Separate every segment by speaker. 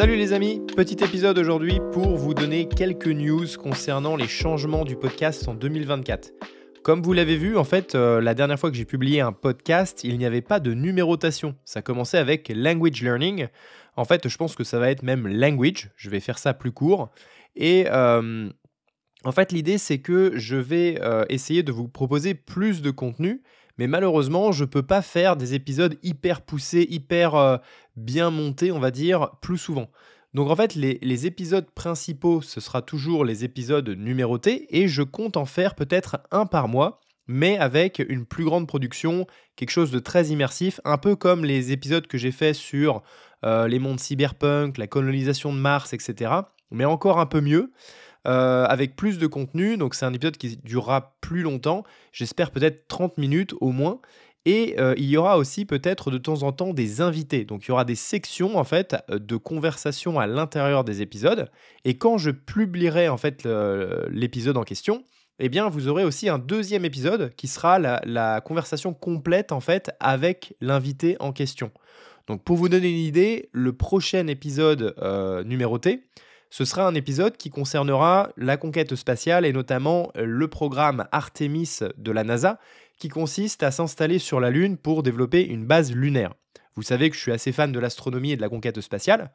Speaker 1: Salut les amis, petit épisode aujourd'hui pour vous donner quelques news concernant les changements du podcast en 2024. Comme vous l'avez vu, en fait, euh, la dernière fois que j'ai publié un podcast, il n'y avait pas de numérotation. Ça commençait avec Language Learning. En fait, je pense que ça va être même Language. Je vais faire ça plus court. Et euh, en fait, l'idée, c'est que je vais euh, essayer de vous proposer plus de contenu. Mais malheureusement, je ne peux pas faire des épisodes hyper poussés, hyper bien montés, on va dire, plus souvent. Donc en fait, les, épisodes principaux, ce sera toujours les épisodes numérotés et je compte en faire peut-être un par mois, mais avec une plus grande production, quelque chose de très immersif, un peu comme les épisodes que j'ai fait sur euh, les mondes cyberpunk, la colonisation de Mars, etc. Mais encore un peu mieux. Euh, avec plus de contenu, donc c'est un épisode qui durera plus longtemps, j'espère peut-être 30 minutes au moins, et euh, il y aura aussi peut-être de temps en temps des invités. Donc il y aura des sections en fait euh, de conversation à l'intérieur des épisodes. Et quand je publierai en fait l'épisode en question, eh bien vous aurez aussi un deuxième épisode qui sera la, conversation complète en fait avec l'invité en question. Donc pour vous donner une idée, le prochain épisode numéroté, ce sera un épisode qui concernera la conquête spatiale et notamment le programme Artemis de la NASA qui consiste à s'installer sur la Lune pour développer une base lunaire. Vous savez que je suis assez fan de l'astronomie et de la conquête spatiale.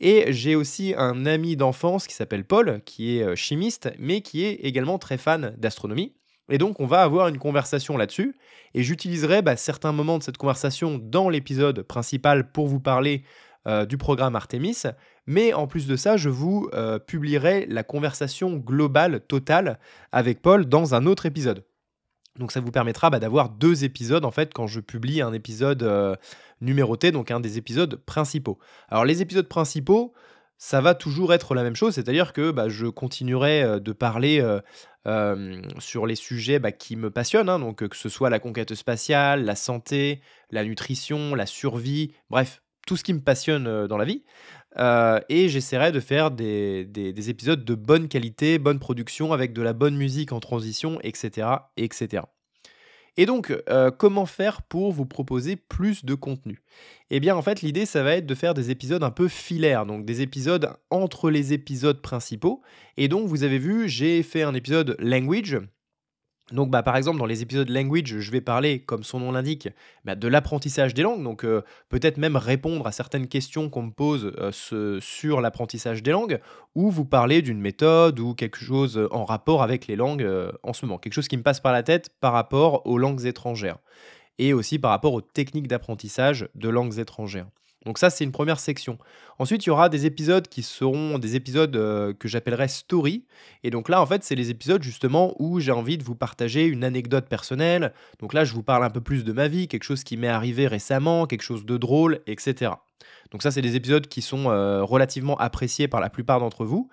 Speaker 1: Et j'ai aussi un ami d'enfance qui s'appelle Paul, qui est euh, chimiste, mais qui est également très fan d'astronomie. Et donc on va avoir une conversation là-dessus. Et j'utiliserai bah, certains moments de cette conversation dans l'épisode principal pour vous parler euh, du programme Artemis. Mais en plus de ça, je vous euh, publierai la conversation globale, totale, avec Paul dans un autre épisode. Donc ça vous permettra bah, d'avoir deux épisodes en fait quand je publie un épisode euh, numéroté, donc un des épisodes principaux. Alors les épisodes principaux, ça va toujours être la même chose, c'est-à-dire que bah, je continuerai de parler sur les sujets bah, qui me passionnent, hein, donc que ce soit la conquête spatiale, la santé, la nutrition, la survie, bref, tout ce qui me passionne dans la vie. et j'essaierai de faire des, des, épisodes de bonne qualité, bonne production, avec de la bonne musique en transition, etc. etc. Et donc, comment faire pour vous proposer plus de contenu? Eh bien, en fait, l'idée, ça va être de faire des épisodes un peu filaires, donc des épisodes entre les épisodes principaux. Et donc, vous avez vu, j'ai fait un épisode language, donc, bah, par exemple, dans les épisodes language, je vais parler, comme son nom l'indique, bah, de l'apprentissage des langues. Donc, euh, peut-être même répondre à certaines questions qu'on me pose euh, sur l'apprentissage des langues, ou vous parler d'une méthode ou quelque chose en rapport avec les langues euh, en ce moment. Quelque chose qui me passe par la tête par rapport aux langues étrangères. Et aussi par rapport aux techniques d'apprentissage de langues étrangères. Donc ça, c'est une première section. Ensuite, il y aura des épisodes qui seront des épisodes euh, que j'appellerai story. Et donc là, en fait, c'est les épisodes justement où j'ai envie de vous partager une anecdote personnelle. Donc là, je vous parle un peu plus de ma vie, quelque chose qui m'est arrivé récemment, quelque chose de drôle, etc. Donc ça, c'est des épisodes qui sont euh, relativement appréciés par la plupart d'entre vous.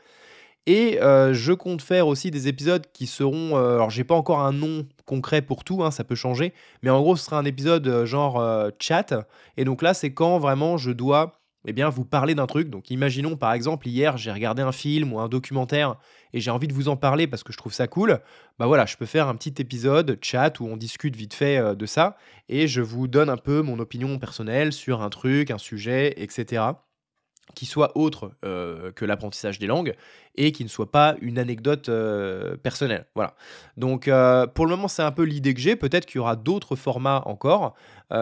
Speaker 1: Et euh, je compte faire aussi des épisodes qui seront. Alors, j'ai pas encore un nom concret pour tout, hein, ça peut changer. Mais en gros, ce sera un épisode euh, genre chat. Et donc là, c'est quand vraiment je dois eh bien, vous parler d'un truc. Donc, imaginons par exemple, hier, j'ai regardé un film ou un documentaire et j'ai envie de vous en parler parce que je trouve ça cool. Bah voilà, je peux faire un petit épisode chat où on discute vite fait de ça et je vous donne un peu mon opinion personnelle sur un truc, un sujet, etc qui soit autre euh, que l'apprentissage des langues et qui ne soit pas une anecdote euh, personnelle. Voilà. Donc euh, pour le moment, c'est un peu l'idée que j'ai. Peut-être qu'il y aura d'autres formats encore,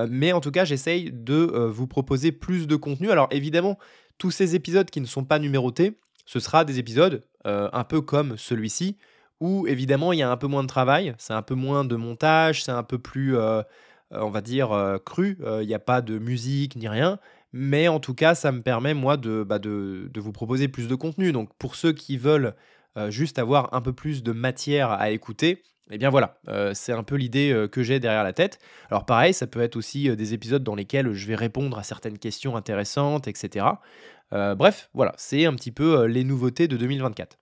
Speaker 1: mais en tout cas, j'essaye de vous proposer plus de contenu. Alors évidemment, tous ces épisodes qui ne sont pas numérotés, ce sera des épisodes un peu comme celui-ci, où évidemment il y a un peu moins de travail, c'est un peu moins de montage, c'est un peu plus, on va dire, cru. Il n'y a pas de musique ni rien. Mais en tout cas, ça me permet, moi, de, bah, de, vous proposer plus de contenu. Donc, pour ceux qui veulent euh, juste avoir un peu plus de matière à écouter, eh bien voilà, euh, c'est un peu l'idée euh, que j'ai derrière la tête. Alors pareil, ça peut être aussi des épisodes dans lesquels je vais répondre à certaines questions intéressantes, etc. bref, voilà, c'est un petit peu les nouveautés de 2024.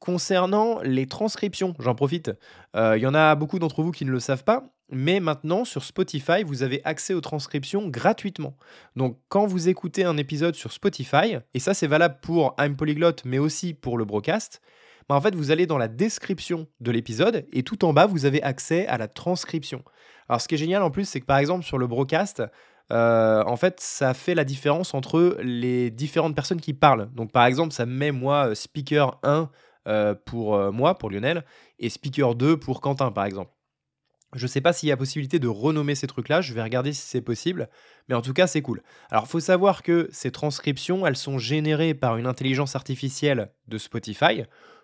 Speaker 1: Concernant les transcriptions, j'en profite, il y en a beaucoup d'entre vous qui ne le savent pas, mais maintenant, sur Spotify, vous avez accès aux transcriptions gratuitement. Donc, quand vous écoutez un épisode sur Spotify, et ça c'est valable pour I'm Polyglot, mais aussi pour le broadcast, bah, en fait, vous allez dans la description de l'épisode et tout en bas, vous avez accès à la transcription. Alors, ce qui est génial en plus, c'est que par exemple, sur le broadcast, en fait, ça fait la différence entre les différentes personnes qui parlent. Donc, par exemple, ça met moi speaker 1 pour moi, pour Lionel, et speaker 2 pour Quentin, par exemple. Je ne sais pas s'il y a possibilité de renommer ces trucs-là, je vais regarder si c'est possible, mais en tout cas c'est cool. Alors il faut savoir que ces transcriptions, elles sont générées par une intelligence artificielle de Spotify.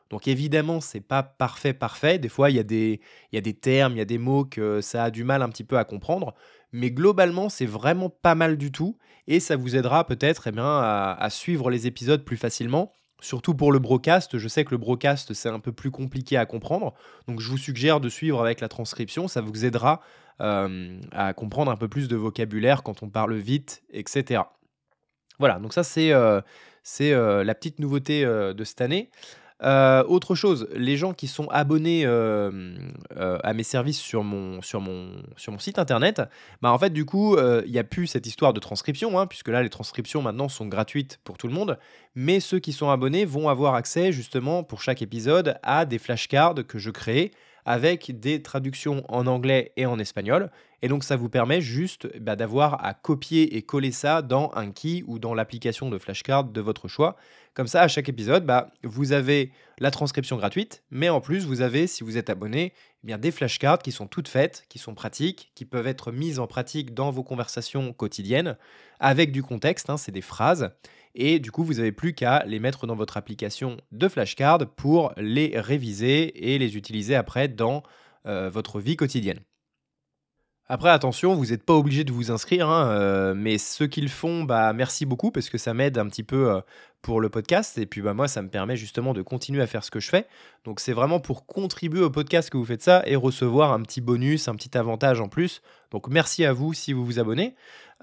Speaker 1: Donc évidemment, c'est pas parfait parfait, des fois il y, a des, y a des termes, il y a des mots que ça a du mal un petit peu à comprendre, mais globalement c'est vraiment pas mal du tout, et ça vous aidera peut-être eh à suivre les épisodes plus facilement Surtout pour le broadcast, je sais que le broadcast c'est un peu plus compliqué à comprendre, donc je vous suggère de suivre avec la transcription, ça vous aidera euh, à comprendre un peu plus de vocabulaire quand on parle vite, etc. Voilà, donc ça c'est euh, euh, la petite nouveauté de cette année. Euh, autre chose, les gens qui sont abonnés euh, euh, à mes services sur mon, site internet, bah en fait, du coup, il n'y a plus cette histoire de transcription, hein, puisque là, les transcriptions maintenant sont gratuites pour tout le monde. Mais ceux qui sont abonnés vont avoir accès, justement, pour chaque épisode, à des flashcards que je crée avec des traductions en anglais et en espagnol. Et donc ça vous permet juste bah, d'avoir à copier et coller ça dans un key ou dans l'application de flashcard de votre choix. Comme ça, à chaque épisode, bah, vous avez la transcription gratuite, mais en plus, vous avez, si vous êtes abonné, eh des flashcards qui sont toutes faites, qui sont pratiques, qui peuvent être mises en pratique dans vos conversations quotidiennes, avec du contexte, hein, c'est des phrases. Et du coup, vous n'avez plus qu'à les mettre dans votre application de flashcards pour les réviser et les utiliser après dans euh, votre vie quotidienne. Après, attention, vous n'êtes pas obligé de vous inscrire, hein, euh, mais ceux qui le font, bah, merci beaucoup parce que ça m'aide un petit peu euh, pour le podcast. Et puis, bah, moi, ça me permet justement de continuer à faire ce que je fais. Donc, c'est vraiment pour contribuer au podcast que vous faites ça et recevoir un petit bonus, un petit avantage en plus. Donc, merci à vous si vous vous abonnez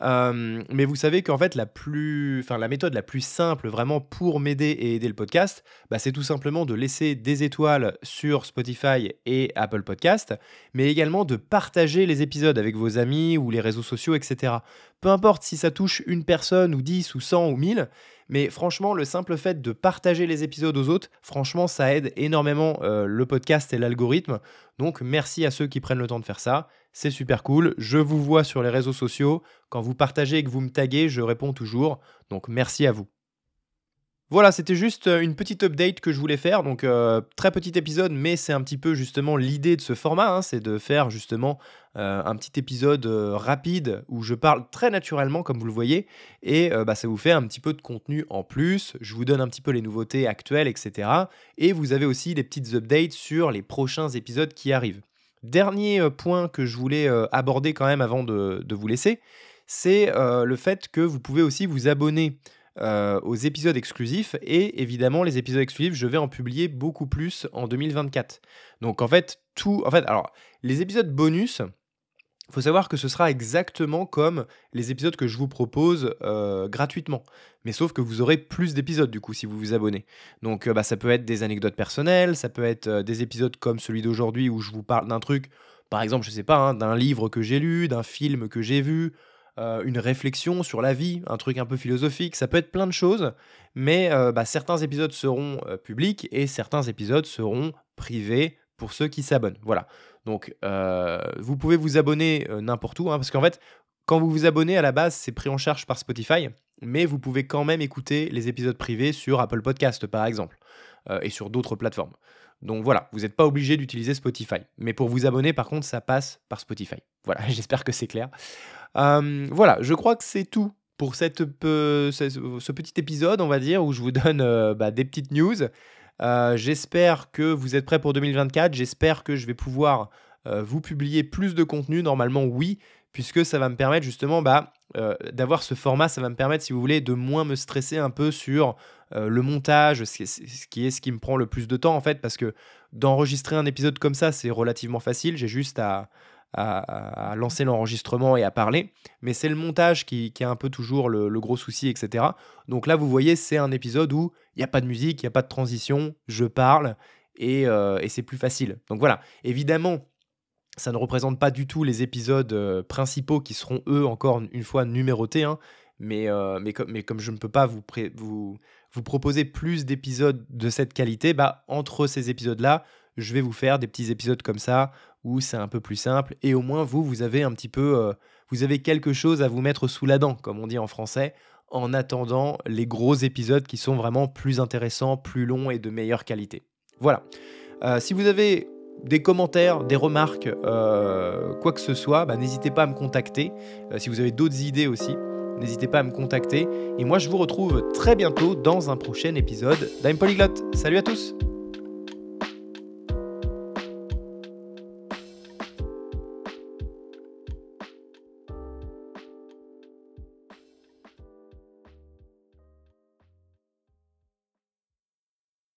Speaker 1: mais vous savez qu'en fait, la, plus, enfin, la méthode la plus simple vraiment pour m'aider et aider le podcast, bah, c'est tout simplement de laisser des étoiles sur Spotify et Apple Podcast, mais également de partager les épisodes avec vos amis ou les réseaux sociaux, etc. Peu importe si ça touche une personne ou 10 ou 100 ou 1000, mais franchement, le simple fait de partager les épisodes aux autres, franchement, ça aide énormément le podcast et l'algorithme. Donc merci à ceux qui prennent le temps de faire ça c'est super cool. Je vous vois sur les réseaux sociaux. Quand vous partagez et que vous me taguez, je réponds toujours. Donc merci à vous. Voilà, c'était juste euh, une petite update que je voulais faire. Donc, euh, très petit épisode, mais c'est un petit peu justement l'idée de ce format. Hein, c'est de faire justement euh, un petit épisode rapide où je parle très naturellement, comme vous le voyez. Et bah, ça vous fait un petit peu de contenu en plus. Je vous donne un petit peu les nouveautés actuelles, etc. Et vous avez aussi des petites updates sur les prochains épisodes qui arrivent. Dernier point que je voulais aborder quand même avant de, vous laisser, c'est le fait que vous pouvez aussi vous abonner aux épisodes exclusifs et évidemment les épisodes exclusifs je vais en publier beaucoup plus en 2024 donc en fait tout en fait alors les épisodes bonus faut savoir que ce sera exactement comme les épisodes que je vous propose euh, gratuitement. Mais sauf que vous aurez plus d'épisodes du coup si vous vous abonnez. Donc euh, bah, ça peut être des anecdotes personnelles, ça peut être euh, des épisodes comme celui d'aujourd'hui où je vous parle d'un truc, par exemple, je sais pas, hein, d'un livre que j'ai lu, d'un film que j'ai vu, une réflexion sur la vie, un truc un peu philosophique, ça peut être plein de choses, mais bah, certains épisodes seront publics et certains épisodes seront privés pour ceux qui s'abonnent. Voilà. Donc, euh, vous pouvez vous abonner euh, n'importe où, hein, parce qu'en fait, quand vous vous abonnez à la base, c'est pris en charge par Spotify, mais vous pouvez quand même écouter les épisodes privés sur Apple Podcast, par exemple, euh, et sur d'autres plateformes. Donc voilà, vous n'êtes pas obligé d'utiliser Spotify. Mais pour vous abonner, par contre, ça passe par Spotify. Voilà, j'espère que c'est clair. voilà, je crois que c'est tout pour cette, ce, petit épisode, on va dire, où je vous donne bah, des petites news. Euh, j'espère que vous êtes prêts pour 2024. J'espère que je vais pouvoir euh, vous publier plus de contenu. Normalement, oui, puisque ça va me permettre justement bah, euh, d'avoir ce format. Ça va me permettre, si vous voulez, de moins me stresser un peu sur le montage, ce qui, est, ce qui me prend le plus de temps en fait, parce que d'enregistrer un épisode comme ça, c'est relativement facile. J'ai juste à, à, lancer l'enregistrement et à parler. Mais c'est le montage qui, qui, a un peu toujours le, gros souci, etc. Donc là, vous voyez, c'est un épisode où il n'y a pas de musique, il n'y a pas de transition, je parle et, euh, et c'est plus facile. Donc voilà, évidemment, ça ne représente pas du tout les épisodes euh, principaux qui seront, eux, encore une fois numérotés. Hein. mais, euh, mais, comme, je ne peux pas vous, proposer plus d'épisodes de cette qualité, bah, entre ces épisodes-là, je vais vous faire des petits épisodes comme ça où c'est un peu plus simple et au moins vous, vous avez un petit peu, euh, vous avez quelque chose à vous mettre sous la dent, comme on dit en français, en attendant les gros épisodes qui sont vraiment plus intéressants, plus longs et de meilleure qualité. Voilà. Si vous avez des commentaires, des remarques, euh, quoi que ce soit, bah, n'hésitez pas à me contacter. Euh, si vous avez d'autres idées aussi, n'hésitez pas à me contacter. Et moi, je vous retrouve très bientôt dans un prochain épisode d'Ime Polyglot. Salut à tous